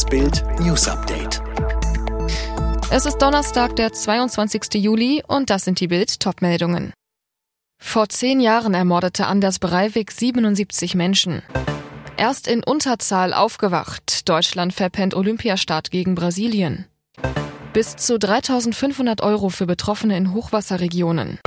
Das Bild News Update. Es ist Donnerstag, der 22. Juli und das sind die Bild Topmeldungen. Vor zehn Jahren ermordete Anders Breivik 77 Menschen. Erst in Unterzahl aufgewacht. Deutschland verpennt Olympiastart gegen Brasilien. Bis zu 3500 Euro für Betroffene in Hochwasserregionen.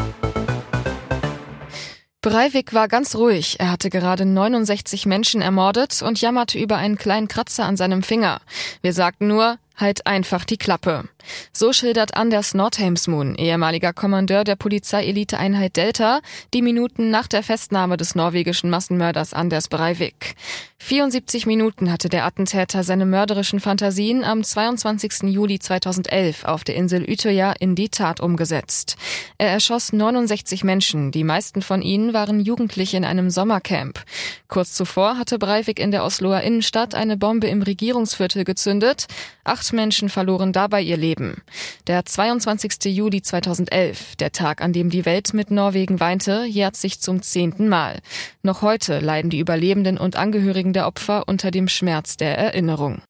Breivik war ganz ruhig. Er hatte gerade 69 Menschen ermordet und jammerte über einen kleinen Kratzer an seinem Finger. Wir sagten nur, Halt einfach die Klappe. So schildert Anders Nordheimsmoon, ehemaliger Kommandeur der Polizeieliteeinheit Delta, die Minuten nach der Festnahme des norwegischen Massenmörders Anders Breivik. 74 Minuten hatte der Attentäter seine mörderischen Fantasien am 22. Juli 2011 auf der Insel Utøya in die Tat umgesetzt. Er erschoss 69 Menschen, die meisten von ihnen waren Jugendliche in einem Sommercamp. Kurz zuvor hatte Breivik in der Osloer Innenstadt eine Bombe im Regierungsviertel gezündet. Acht Menschen verloren dabei ihr Leben. Der 22. Juli 2011, der Tag, an dem die Welt mit Norwegen weinte, jährt sich zum zehnten Mal. Noch heute leiden die Überlebenden und Angehörigen der Opfer unter dem Schmerz der Erinnerung.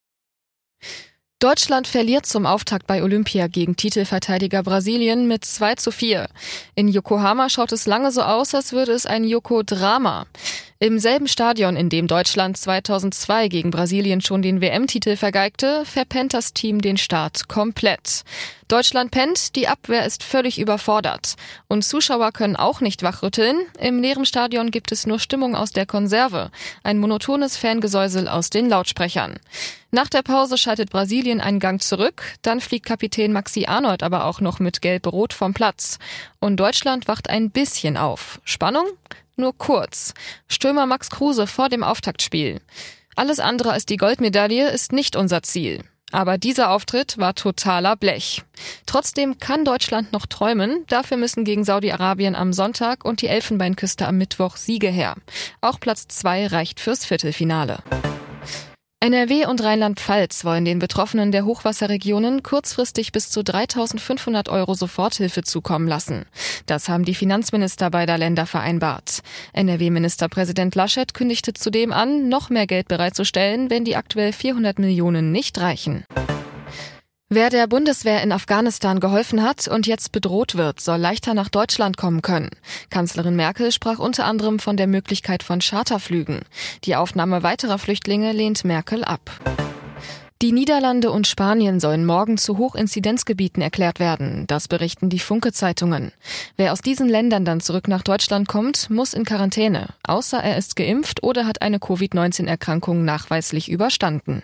Deutschland verliert zum Auftakt bei Olympia gegen Titelverteidiger Brasilien mit 2 zu 4. In Yokohama schaut es lange so aus, als würde es ein Yoko-Drama. Im selben Stadion, in dem Deutschland 2002 gegen Brasilien schon den WM-Titel vergeigte, verpennt das Team den Start komplett. Deutschland pennt, die Abwehr ist völlig überfordert. Und Zuschauer können auch nicht wachrütteln. Im leeren Stadion gibt es nur Stimmung aus der Konserve. Ein monotones Fangesäusel aus den Lautsprechern. Nach der Pause schaltet Brasilien einen Gang zurück. Dann fliegt Kapitän Maxi Arnold aber auch noch mit Gelb-Rot vom Platz. Und Deutschland wacht ein bisschen auf. Spannung? Nur kurz. Stürmer Max Kruse vor dem Auftaktspiel. Alles andere als die Goldmedaille ist nicht unser Ziel. Aber dieser Auftritt war totaler Blech. Trotzdem kann Deutschland noch träumen. Dafür müssen gegen Saudi-Arabien am Sonntag und die Elfenbeinküste am Mittwoch Siege her. Auch Platz zwei reicht fürs Viertelfinale. NRW und Rheinland-Pfalz wollen den Betroffenen der Hochwasserregionen kurzfristig bis zu 3.500 Euro Soforthilfe zukommen lassen. Das haben die Finanzminister beider Länder vereinbart. NRW-Ministerpräsident Laschet kündigte zudem an, noch mehr Geld bereitzustellen, wenn die aktuell 400 Millionen nicht reichen. Wer der Bundeswehr in Afghanistan geholfen hat und jetzt bedroht wird, soll leichter nach Deutschland kommen können. Kanzlerin Merkel sprach unter anderem von der Möglichkeit von Charterflügen. Die Aufnahme weiterer Flüchtlinge lehnt Merkel ab. Die Niederlande und Spanien sollen morgen zu Hochinzidenzgebieten erklärt werden. Das berichten die Funke-Zeitungen. Wer aus diesen Ländern dann zurück nach Deutschland kommt, muss in Quarantäne, außer er ist geimpft oder hat eine Covid-19-Erkrankung nachweislich überstanden.